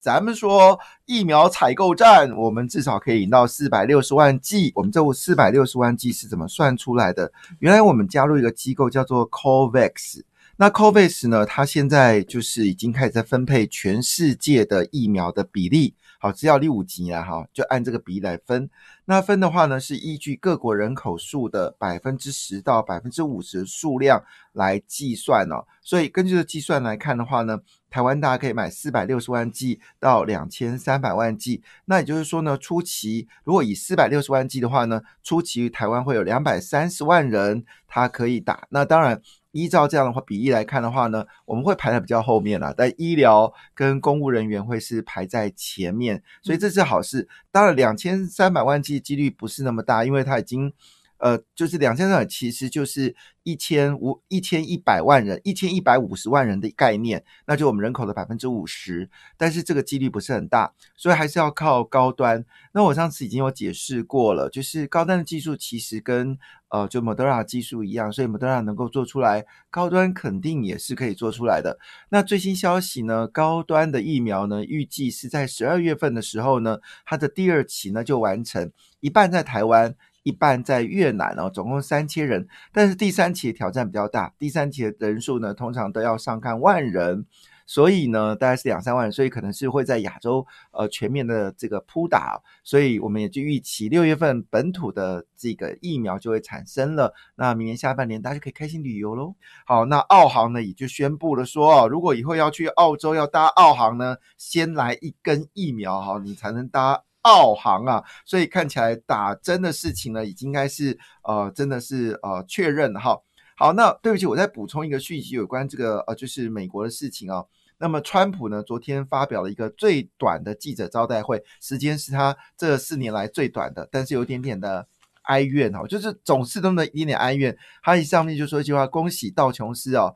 咱们说疫苗采购站，我们至少可以引到四百六十万剂。我们这四百六十万剂是怎么算出来的？原来我们加入一个机构叫做 COVAX，那 COVAX 呢，它现在就是已经开始在分配全世界的疫苗的比例。好，只要第五级啊，哈，就按这个比例来分。那分的话呢，是依据各国人口数的百分之十到百分之五十数量来计算哦。所以根据这计算来看的话呢，台湾大家可以买四百六十万剂到两千三百万剂。那也就是说呢，初期如果以四百六十万剂的话呢，初期台湾会有两百三十万人他可以打。那当然。依照这样的话比例来看的话呢，我们会排在比较后面了，但医疗跟公务人员会是排在前面，所以这是好事。当然，两千三百万剂几率不是那么大，因为它已经，呃，就是两千三其实就是。一千五一千一百万人，一千一百五十万人的概念，那就我们人口的百分之五十，但是这个几率不是很大，所以还是要靠高端。那我上次已经有解释过了，就是高端的技术其实跟呃就 Moderna 技术一样，所以 Moderna 能够做出来，高端肯定也是可以做出来的。那最新消息呢，高端的疫苗呢，预计是在十二月份的时候呢，它的第二期呢就完成，一半在台湾。一半在越南哦，总共三千人，但是第三期挑战比较大，第三期的人数呢，通常都要上看万人，所以呢，大概是两三万人，所以可能是会在亚洲呃全面的这个扑打，所以我们也就预期六月份本土的这个疫苗就会产生了，那明年下半年大家就可以开心旅游喽。好，那澳航呢也就宣布了说，如果以后要去澳洲要搭澳航呢，先来一根疫苗哈，你才能搭。澳航啊，所以看起来打针的事情呢，已经应该是呃，真的是呃确认哈。好，那对不起，我再补充一个讯息，有关这个呃，就是美国的事情啊。那么川普呢，昨天发表了一个最短的记者招待会，时间是他这四年来最短的，但是有点点的哀怨哈，就是总是那么一点点哀怨。他一上面就说一句话：“恭喜道琼斯哦。”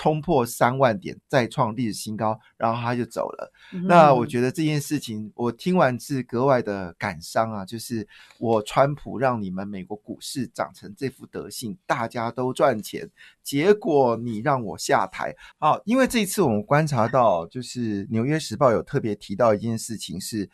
冲破三万点，再创历史新高，然后他就走了。那我觉得这件事情，我听完是格外的感伤啊！就是我川普让你们美国股市长成这副德性，大家都赚钱，结果你让我下台。好，因为这一次我们观察到，就是《纽约时报》有特别提到一件事情是，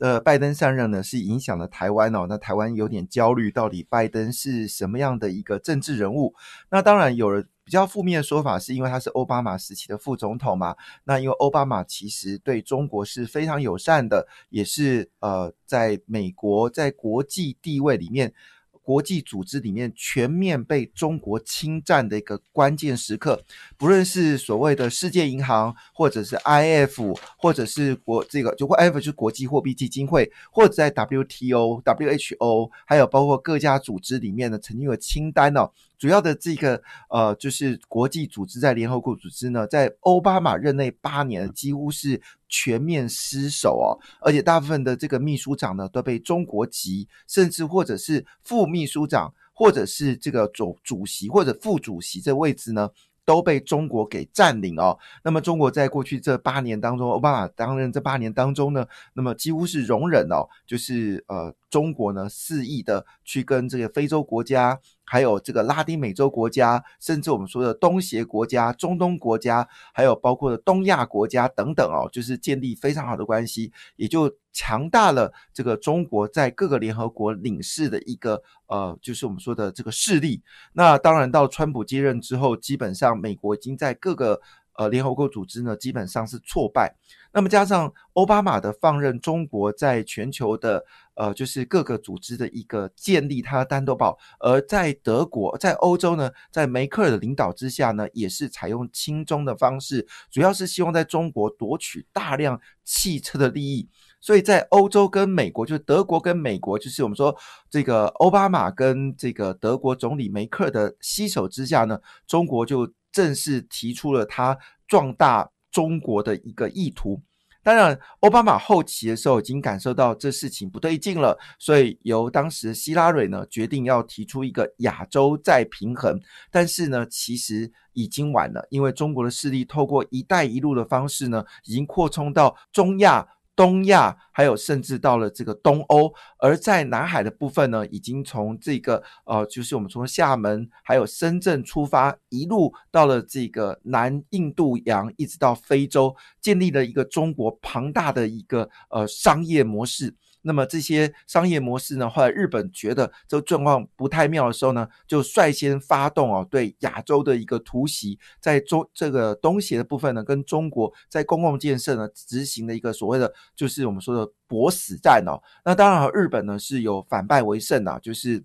呃，拜登上任呢是影响了台湾哦。那台湾有点焦虑，到底拜登是什么样的一个政治人物？那当然有了。比较负面的说法是因为他是奥巴马时期的副总统嘛？那因为奥巴马其实对中国是非常友善的，也是呃，在美国在国际地位里面。国际组织里面全面被中国侵占的一个关键时刻，不论是所谓的世界银行，或者是 IF，或者是国这个就 IF 就是国际货币基金会，或者在 WTO、WHO，还有包括各家组织里面呢，曾经有清单哦。主要的这个呃，就是国际组织在联合国组织呢，在奥巴马任内八年，几乎是。全面失守哦，而且大部分的这个秘书长呢都被中国籍，甚至或者是副秘书长，或者是这个主主席或者副主席这位置呢都被中国给占领哦。那么中国在过去这八年当中，奥巴马担任这八年当中呢，那么几乎是容忍哦，就是呃中国呢肆意的去跟这个非洲国家。还有这个拉丁美洲国家，甚至我们说的东协国家、中东国家，还有包括的东亚国家等等哦，就是建立非常好的关系，也就强大了这个中国在各个联合国领事的一个呃，就是我们说的这个势力。那当然到川普接任之后，基本上美国已经在各个。呃，联合国组织呢基本上是挫败，那么加上奥巴马的放任，中国在全球的呃，就是各个组织的一个建立，它的单独堡，而在德国，在欧洲呢，在梅克尔的领导之下呢，也是采用亲中的方式，主要是希望在中国夺取大量汽车的利益，所以在欧洲跟美国，就是德国跟美国，就是我们说这个奥巴马跟这个德国总理梅克的携手之下呢，中国就。正式提出了他壮大中国的一个意图。当然，奥巴马后期的时候已经感受到这事情不对劲了，所以由当时希拉蕊呢决定要提出一个亚洲再平衡。但是呢，其实已经晚了，因为中国的势力透过“一带一路”的方式呢，已经扩充到中亚。东亚还有甚至到了这个东欧，而在南海的部分呢，已经从这个呃，就是我们从厦门还有深圳出发，一路到了这个南印度洋，一直到非洲，建立了一个中国庞大的一个呃商业模式。那么这些商业模式呢？后来日本觉得这个状况不太妙的时候呢，就率先发动哦对亚洲的一个突袭，在中这个东协的部分呢，跟中国在公共建设呢执行的一个所谓的就是我们说的搏死战哦。那当然日本呢是有反败为胜啊，就是。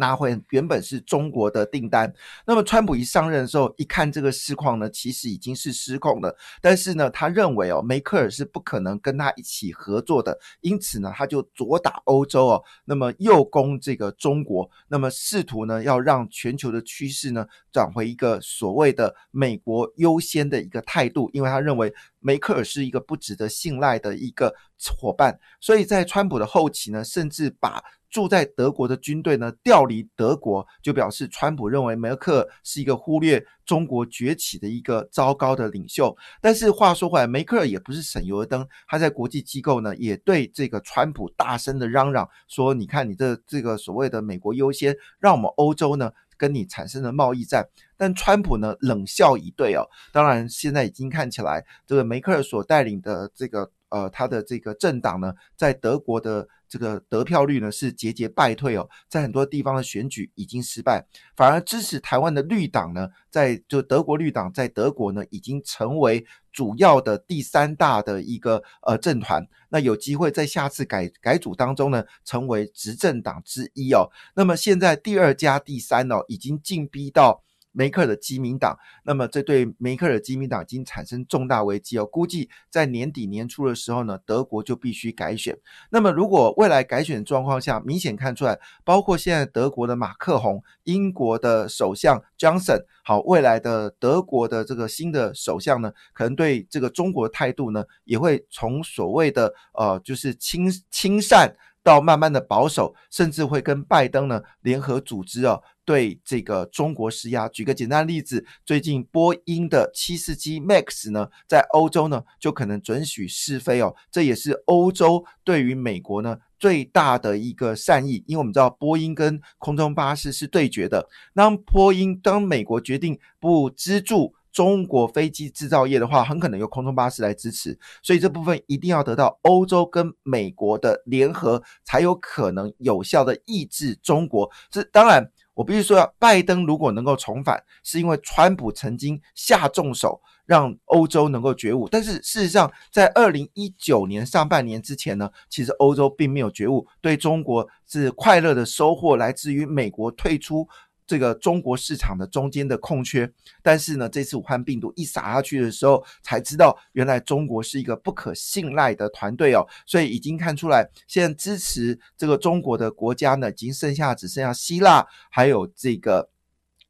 拿回原本是中国的订单，那么川普一上任的时候，一看这个市况呢，其实已经是失控了。但是呢，他认为哦，梅克尔是不可能跟他一起合作的，因此呢，他就左打欧洲哦，那么右攻这个中国，那么试图呢，要让全球的趋势呢，转回一个所谓的美国优先的一个态度，因为他认为梅克尔是一个不值得信赖的一个伙伴，所以在川普的后期呢，甚至把。住在德国的军队呢调离德国，就表示川普认为梅克尔是一个忽略中国崛起的一个糟糕的领袖。但是话说回来，梅克尔也不是省油的灯，他在国际机构呢也对这个川普大声的嚷嚷说：“你看你这这个所谓的美国优先，让我们欧洲呢跟你产生了贸易战。”但川普呢冷笑以对哦。当然，现在已经看起来这个梅克尔所带领的这个呃他的这个政党呢，在德国的。这个得票率呢是节节败退哦，在很多地方的选举已经失败，反而支持台湾的绿党呢，在就德国绿党在德国呢已经成为主要的第三大的一个呃政团，那有机会在下次改改组当中呢成为执政党之一哦。那么现在第二加第三哦，已经进逼到。梅克尔的基民党，那么这对梅克尔基民党已经产生重大危机哦。估计在年底年初的时候呢，德国就必须改选。那么如果未来改选状况下，明显看出来，包括现在德国的马克宏、英国的首相 Johnson，好，未来的德国的这个新的首相呢，可能对这个中国的态度呢，也会从所谓的呃，就是亲亲善。到慢慢的保守，甚至会跟拜登呢联合组织哦，对这个中国施压。举个简单的例子，最近波音的七四七 MAX 呢，在欧洲呢就可能准许试飞哦，这也是欧洲对于美国呢最大的一个善意，因为我们知道波音跟空中巴士是对决的。当波音当美国决定不资助。中国飞机制造业的话，很可能由空中巴士来支持，所以这部分一定要得到欧洲跟美国的联合，才有可能有效的抑制中国。这当然，我必须说，拜登如果能够重返，是因为川普曾经下重手，让欧洲能够觉悟。但是事实上，在二零一九年上半年之前呢，其实欧洲并没有觉悟，对中国是快乐的收获来自于美国退出。这个中国市场的中间的空缺，但是呢，这次武汉病毒一撒下去的时候，才知道原来中国是一个不可信赖的团队哦，所以已经看出来，现在支持这个中国的国家呢，已经剩下只剩下希腊，还有这个。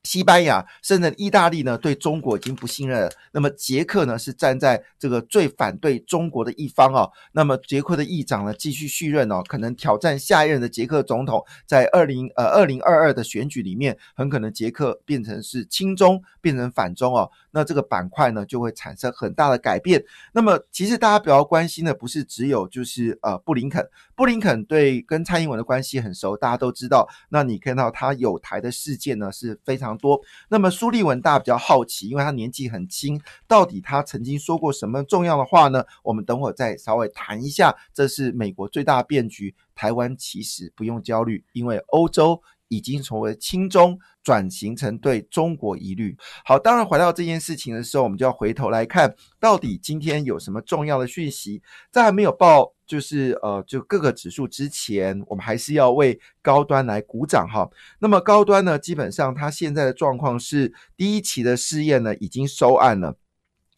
西班牙甚至意大利呢，对中国已经不信任了。那么捷克呢，是站在这个最反对中国的一方哦。那么捷克的议长呢，继续续任哦，可能挑战下一任的捷克总统。在二零呃二零二二的选举里面，很可能捷克变成是亲中，变成反中哦。那这个板块呢，就会产生很大的改变。那么其实大家比较关心的，不是只有就是呃布林肯，布林肯对跟蔡英文的关系很熟，大家都知道。那你看到他有台的事件呢，是非常。多，那么苏立文大家比较好奇，因为他年纪很轻，到底他曾经说过什么重要的话呢？我们等会再稍微谈一下。这是美国最大变局，台湾其实不用焦虑，因为欧洲已经成为亲中，转型成对中国疑虑。好，当然回到这件事情的时候，我们就要回头来看，到底今天有什么重要的讯息，在还没有报。就是呃，就各个指数之前，我们还是要为高端来鼓掌哈。那么高端呢，基本上它现在的状况是第一期的试验呢已经收案了。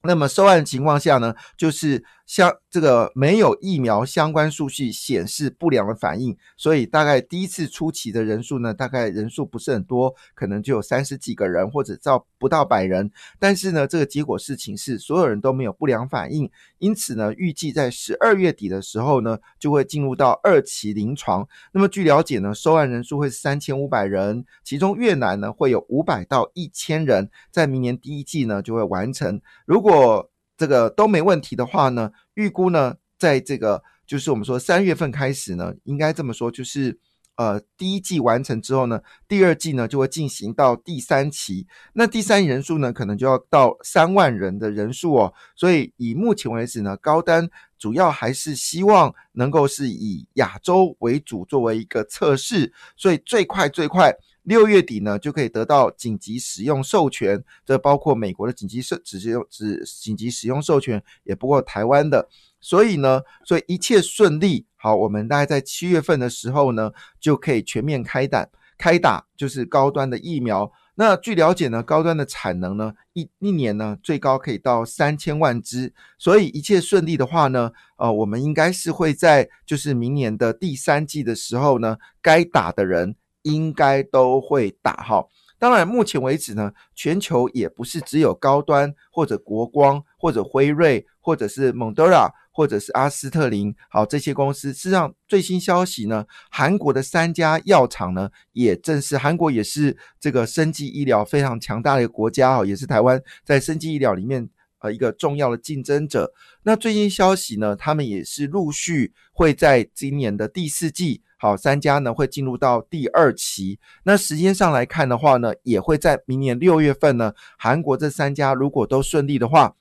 那么收案的情况下呢，就是相这个没有疫苗相关数据显示不良的反应，所以大概第一次初期的人数呢，大概人数不是很多，可能就有三十几个人或者到不到百人。但是呢，这个结果事情是所有人都没有不良反应，因此呢，预计在十二月底的时候呢，就会进入到二期临床。那么据了解呢，收案人数会是三千五百人，其中越南呢会有五百到一千人，在明年第一季呢就会完成。如果这个都没问题的话呢，预估呢，在这个就是我们说三月份开始呢，应该这么说，就是呃第一季完成之后呢，第二季呢就会进行到第三期，那第三人数呢可能就要到三万人的人数哦。所以以目前为止呢，高单主要还是希望能够是以亚洲为主作为一个测试，所以最快最快。六月底呢，就可以得到紧急使用授权，这包括美国的紧急授只用只紧急使用授权，也不过台湾的。所以呢，所以一切顺利，好，我们大概在七月份的时候呢，就可以全面开打，开打就是高端的疫苗。那据了解呢，高端的产能呢，一一年呢最高可以到三千万只。所以一切顺利的话呢，呃，我们应该是会在就是明年的第三季的时候呢，该打的人。应该都会打哈，当然目前为止呢，全球也不是只有高端或者国光或者辉瑞或者是蒙德拉或者是阿斯特林，好这些公司。事实上最新消息呢，韩国的三家药厂呢，也正是韩国也是这个生技医疗非常强大的一个国家哈，也是台湾在生技医疗里面呃一个重要的竞争者。那最新消息呢，他们也是陆续会在今年的第四季。好，三家呢会进入到第二期。那时间上来看的话呢，也会在明年六月份呢。韩国这三家如果都顺利的话，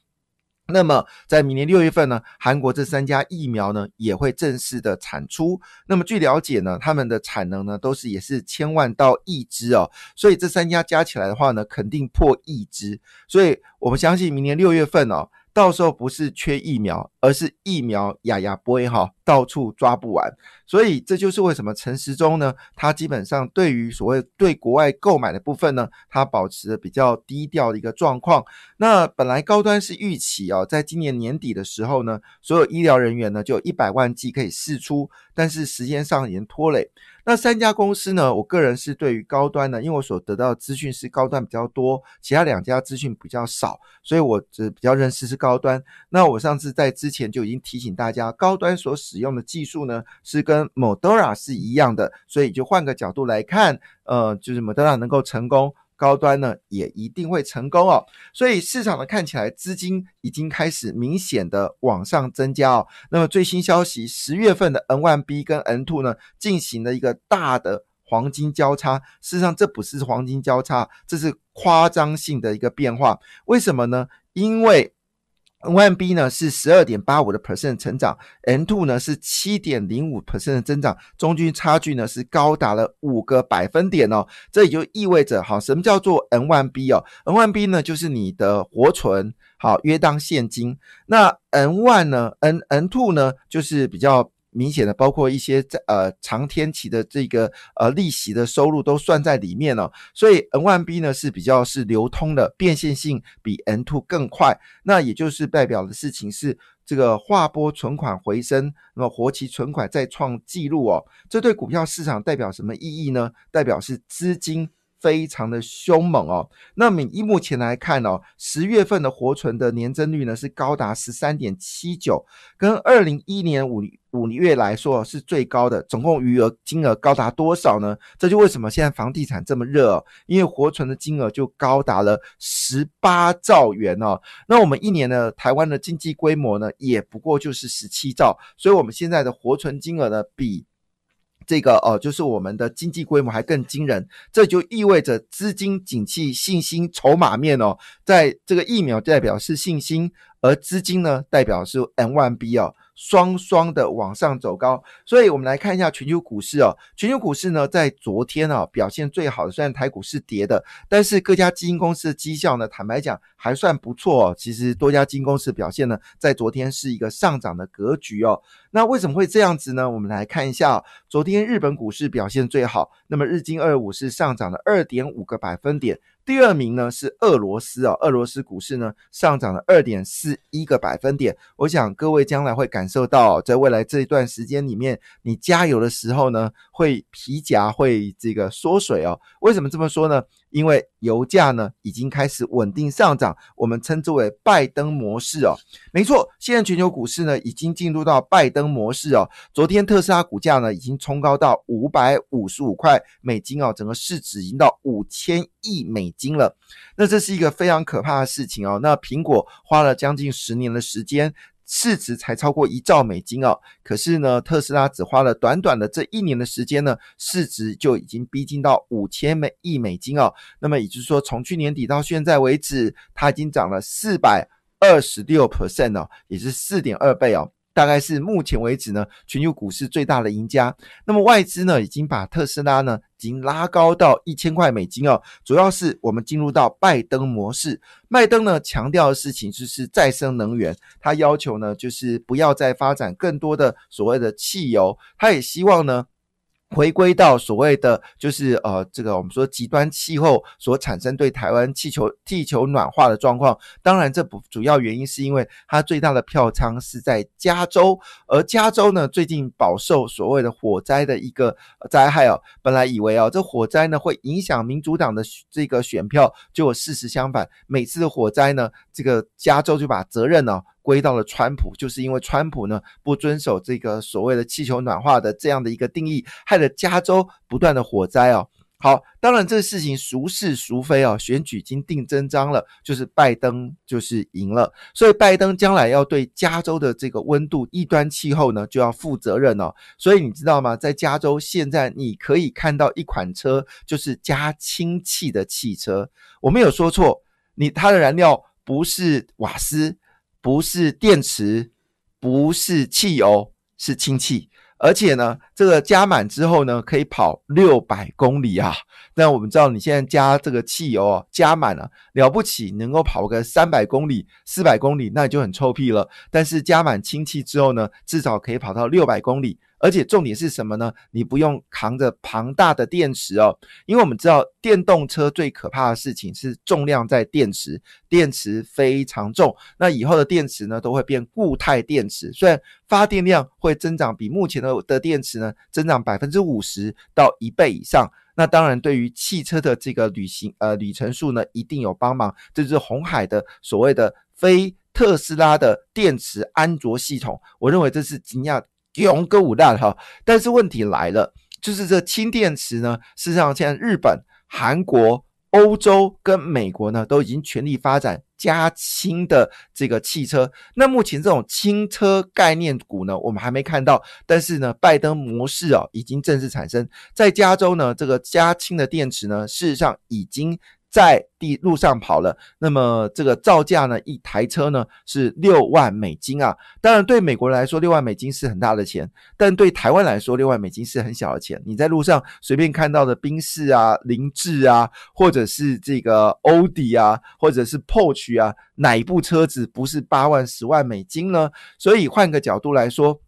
那么在明年六月份呢，韩国这三家疫苗呢也会正式的产出。那么据了解呢，他们的产能呢都是也是千万到亿支哦。所以这三家加起来的话呢，肯定破亿支。所以我们相信明年六月份哦。到时候不是缺疫苗，而是疫苗哑哑不会哈，到处抓不完。所以这就是为什么陈时中呢，他基本上对于所谓对国外购买的部分呢，他保持的比较低调的一个状况。那本来高端是预期哦，在今年年底的时候呢，所有医疗人员呢就有一百万剂可以试出，但是时间上已经拖累。那三家公司呢？我个人是对于高端的，因为我所得到的资讯是高端比较多，其他两家资讯比较少，所以我只比较认识是高端。那我上次在之前就已经提醒大家，高端所使用的技术呢是跟 Modera 是一样的，所以就换个角度来看，呃，就是 Modera 能够成功。高端呢也一定会成功哦，所以市场呢看起来资金已经开始明显的往上增加哦。那么最新消息，十月份的 N one B 跟 N two 呢进行了一个大的黄金交叉，事实上这不是黄金交叉，这是夸张性的一个变化。为什么呢？因为 N one B 呢是十二点八五的 percent 成长，N two 呢是七点零五 percent 的增长，中间差距呢是高达了五个百分点哦。这也就意味着，哈，什么叫做 N one B 哦？N one B 呢就是你的活存，好，约当现金。那 N one 呢？N N two 呢就是比较。明显的，包括一些在呃长天期的这个呃利息的收入都算在里面了，所以 N one B 呢是比较是流通的，变现性比 N two 更快。那也就是代表的事情是这个划拨存款回升，那么活期存款再创纪录哦。这对股票市场代表什么意义呢？代表是资金。非常的凶猛哦。那么以目前来看哦，十月份的活存的年增率呢是高达十三点七九，跟二零一年五五月来说是最高的。总共余额金额高达多少呢？这就为什么现在房地产这么热，因为活存的金额就高达了十八兆元哦。那我们一年呢，台湾的经济规模呢也不过就是十七兆，所以我们现在的活存金额呢比。这个哦，就是我们的经济规模还更惊人，这就意味着资金景气信心筹码面哦，在这个疫苗代表是信心，而资金呢代表是 N one B 哦。双双的往上走高，所以我们来看一下全球股市哦。全球股市呢，在昨天啊表现最好的，虽然台股是跌的，但是各家基金公司的绩效呢，坦白讲还算不错。其实多家基金公司表现呢，在昨天是一个上涨的格局哦。那为什么会这样子呢？我们来看一下，昨天日本股市表现最好，那么日经二五是上涨了二点五个百分点。第二名呢是俄罗斯啊，俄罗斯股市呢上涨了二点四一个百分点。我想各位将来会感受到，在未来这一段时间里面，你加油的时候呢，会皮夹会这个缩水哦。为什么这么说呢？因为油价呢已经开始稳定上涨，我们称之为拜登模式哦。没错，现在全球股市呢已经进入到拜登模式哦。昨天特斯拉股价呢已经冲高到五百五十五块美金哦，整个市值已经到五千亿美金了。那这是一个非常可怕的事情哦。那苹果花了将近十年的时间。市值才超过一兆美金哦，可是呢，特斯拉只花了短短的这一年的时间呢，市值就已经逼近到五千美亿美金哦。那么也就是说，从去年底到现在为止，它已经涨了四百二十六 percent 哦，也是四点二倍哦。大概是目前为止呢，全球股市最大的赢家。那么外资呢，已经把特斯拉呢，已经拉高到一千块美金哦。主要是我们进入到拜登模式。拜登呢，强调的事情就是再生能源，他要求呢，就是不要再发展更多的所谓的汽油，他也希望呢。回归到所谓的就是呃，这个我们说极端气候所产生对台湾气球地球暖化的状况，当然这不主要原因是因为它最大的票仓是在加州，而加州呢最近饱受所谓的火灾的一个灾害哦，本来以为啊这火灾呢会影响民主党的这个选票，结果事实相反，每次的火灾呢，这个加州就把责任呢。归到了川普，就是因为川普呢不遵守这个所谓的气球暖化的这样的一个定义，害得加州不断的火灾哦。好，当然这个事情孰是孰非哦，选举已经定真章了，就是拜登就是赢了，所以拜登将来要对加州的这个温度异端气候呢就要负责任哦。所以你知道吗？在加州现在你可以看到一款车，就是加氢气的汽车，我没有说错，你它的燃料不是瓦斯。不是电池，不是汽油，是氢气。而且呢，这个加满之后呢，可以跑六百公里啊。那我们知道，你现在加这个汽油啊，加满了了不起，能够跑个三百公里、四百公里，那就很臭屁了。但是加满氢气之后呢，至少可以跑到六百公里。而且重点是什么呢？你不用扛着庞大的电池哦，因为我们知道电动车最可怕的事情是重量在电池，电池非常重。那以后的电池呢，都会变固态电池，虽然发电量会增长，比目前的的电池呢增长百分之五十到一倍以上。那当然，对于汽车的这个旅行呃里程数呢，一定有帮忙。这就是红海的所谓的非特斯拉的电池安卓系统，我认为这是惊讶。用歌舞大哈，但是问题来了，就是这氢电池呢，事实上现在日本、韩国、欧洲跟美国呢，都已经全力发展加氢的这个汽车。那目前这种轻车概念股呢，我们还没看到，但是呢，拜登模式啊，已经正式产生在加州呢，这个加氢的电池呢，事实上已经。在地路上跑了，那么这个造价呢？一台车呢是六万美金啊。当然，对美国人来说，六万美金是很大的钱，但对台湾来说，六万美金是很小的钱。你在路上随便看到的宾士啊、凌志啊，或者是这个欧迪啊，或者是 Porsche 啊，哪一部车子不是八万、十万美金呢？所以换个角度来说。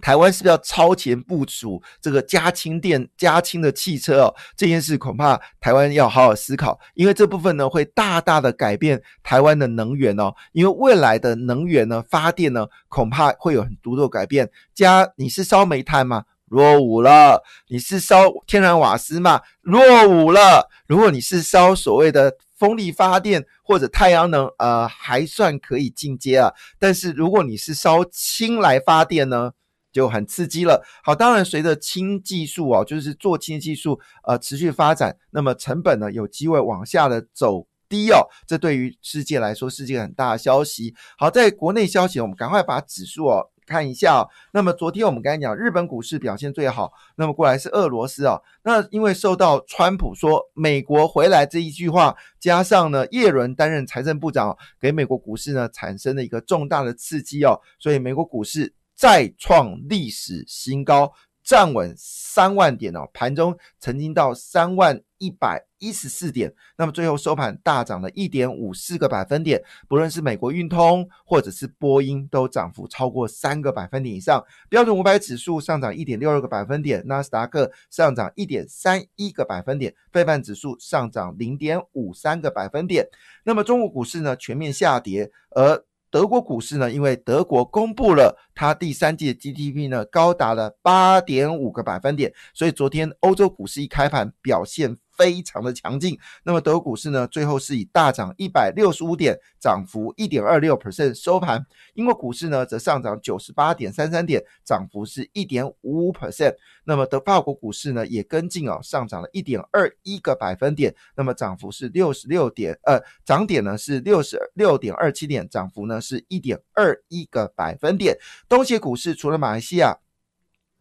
台湾是不是要超前部署这个加氢电、加氢的汽车哦？这件事恐怕台湾要好好思考，因为这部分呢会大大的改变台湾的能源哦。因为未来的能源呢发电呢恐怕会有很多的改变。加你是烧煤炭吗？落伍了。你是烧天然瓦斯吗？落伍了。如果你是烧所谓的风力发电或者太阳能，呃，还算可以进阶啊。但是如果你是烧氢来发电呢？就很刺激了。好，当然随着氢技术哦，就是做氢技术呃持续发展，那么成本呢有机会往下的走低哦。这对于世界来说是件很大的消息。好，在国内消息，我们赶快把指数哦看一下。那么昨天我们刚才讲日本股市表现最好，那么过来是俄罗斯啊。那因为受到川普说美国回来这一句话，加上呢叶伦担任财政部长，给美国股市呢产生了一个重大的刺激哦，所以美国股市。再创历史新高，站稳三万点哦，盘中曾经到三万一百一十四点，那么最后收盘大涨了一点五四个百分点，不论是美国运通或者是波音，都涨幅超过三个百分点以上。标准五百指数上涨一点六二个百分点，纳斯达克上涨一点三一个百分点，费半指数上涨零点五三个百分点。那么中国股市呢全面下跌，而德国股市呢，因为德国公布了它第三季的 GDP 呢，高达了八点五个百分点，所以昨天欧洲股市一开盘表现。非常的强劲，那么德国股市呢，最后是以大涨一百六十五点，涨幅一点二六 percent 收盘。英国股市呢，则上涨九十八点三三点，涨幅是一点五五 percent。那么德法国股市呢，也跟进哦，上涨了一点二一个百分点，那么涨幅是六十六点，呃，涨点呢是六十六点二七点，涨幅呢是一点二一个百分点。东协股市除了马来西亚。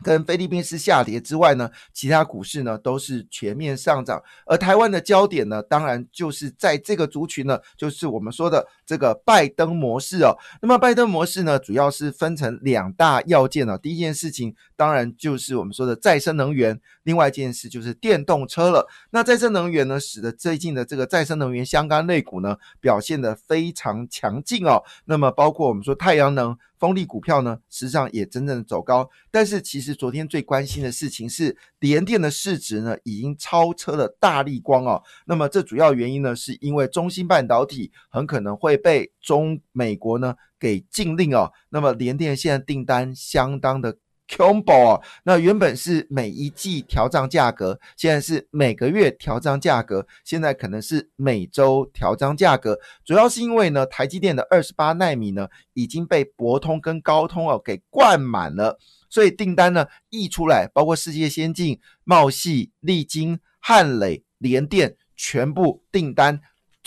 跟菲律宾是下跌之外呢，其他股市呢都是全面上涨，而台湾的焦点呢，当然就是在这个族群呢，就是我们说的这个拜登模式哦。那么拜登模式呢，主要是分成两大要件哦。第一件事情，当然就是我们说的再生能源；另外一件事就是电动车了。那再生能源呢，使得最近的这个再生能源相关类股呢，表现得非常强劲哦。那么包括我们说太阳能。风力股票呢，实际上也真正的走高，但是其实昨天最关心的事情是，联电的市值呢已经超车了大力光哦。那么这主要原因呢，是因为中芯半导体很可能会被中美国呢给禁令哦。那么联电现在订单相当的。Combo 啊，那原本是每一季调涨价格，现在是每个月调涨价格，现在可能是每周调涨价格。主要是因为呢，台积电的二十八纳米呢已经被博通跟高通哦给灌满了，所以订单呢溢出来，包括世界先进、茂系、利晶、汉磊、联电全部订单。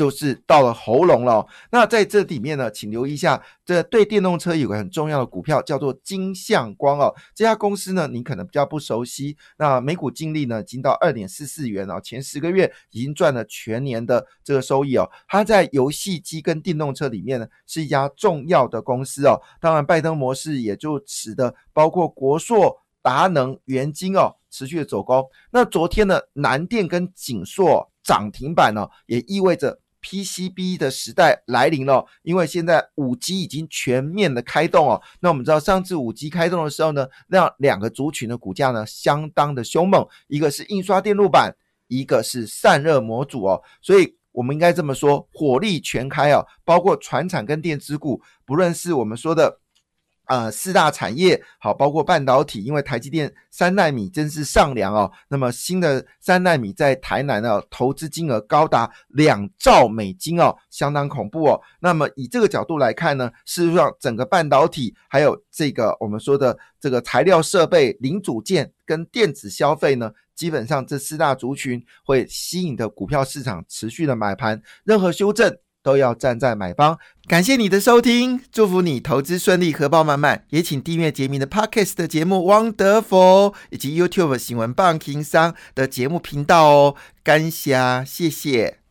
就是到了喉咙了。那在这里面呢，请留意一下，这对电动车有个很重要的股票叫做金相光哦。这家公司呢，你可能比较不熟悉。那每股净利呢，已经到二点四四元哦，前十个月已经赚了全年的这个收益哦。它在游戏机跟电动车里面呢，是一家重要的公司哦。当然，拜登模式也就使得包括国硕、达能、元晶哦，持续的走高。那昨天呢，南电跟景硕涨停板呢，也意味着。PCB 的时代来临了，因为现在五 G 已经全面的开动哦。那我们知道上次五 G 开动的时候呢，那两个族群的股价呢相当的凶猛，一个是印刷电路板，一个是散热模组哦。所以我们应该这么说，火力全开哦，包括船厂跟电子股，不论是我们说的。呃，四大产业好，包括半导体，因为台积电三纳米真是上梁哦。那么新的三纳米在台南呢，投资金额高达两兆美金哦，相当恐怖哦。那么以这个角度来看呢，事实上整个半导体还有这个我们说的这个材料设备、零组件跟电子消费呢，基本上这四大族群会吸引的股票市场持续的买盘，任何修正。都要站在买方，感谢你的收听，祝福你投资顺利，荷包满满。也请订阅杰明的 Podcast 的节目《Wonderful》，以及 YouTube 新闻棒情商的节目频道哦。感谢，谢谢。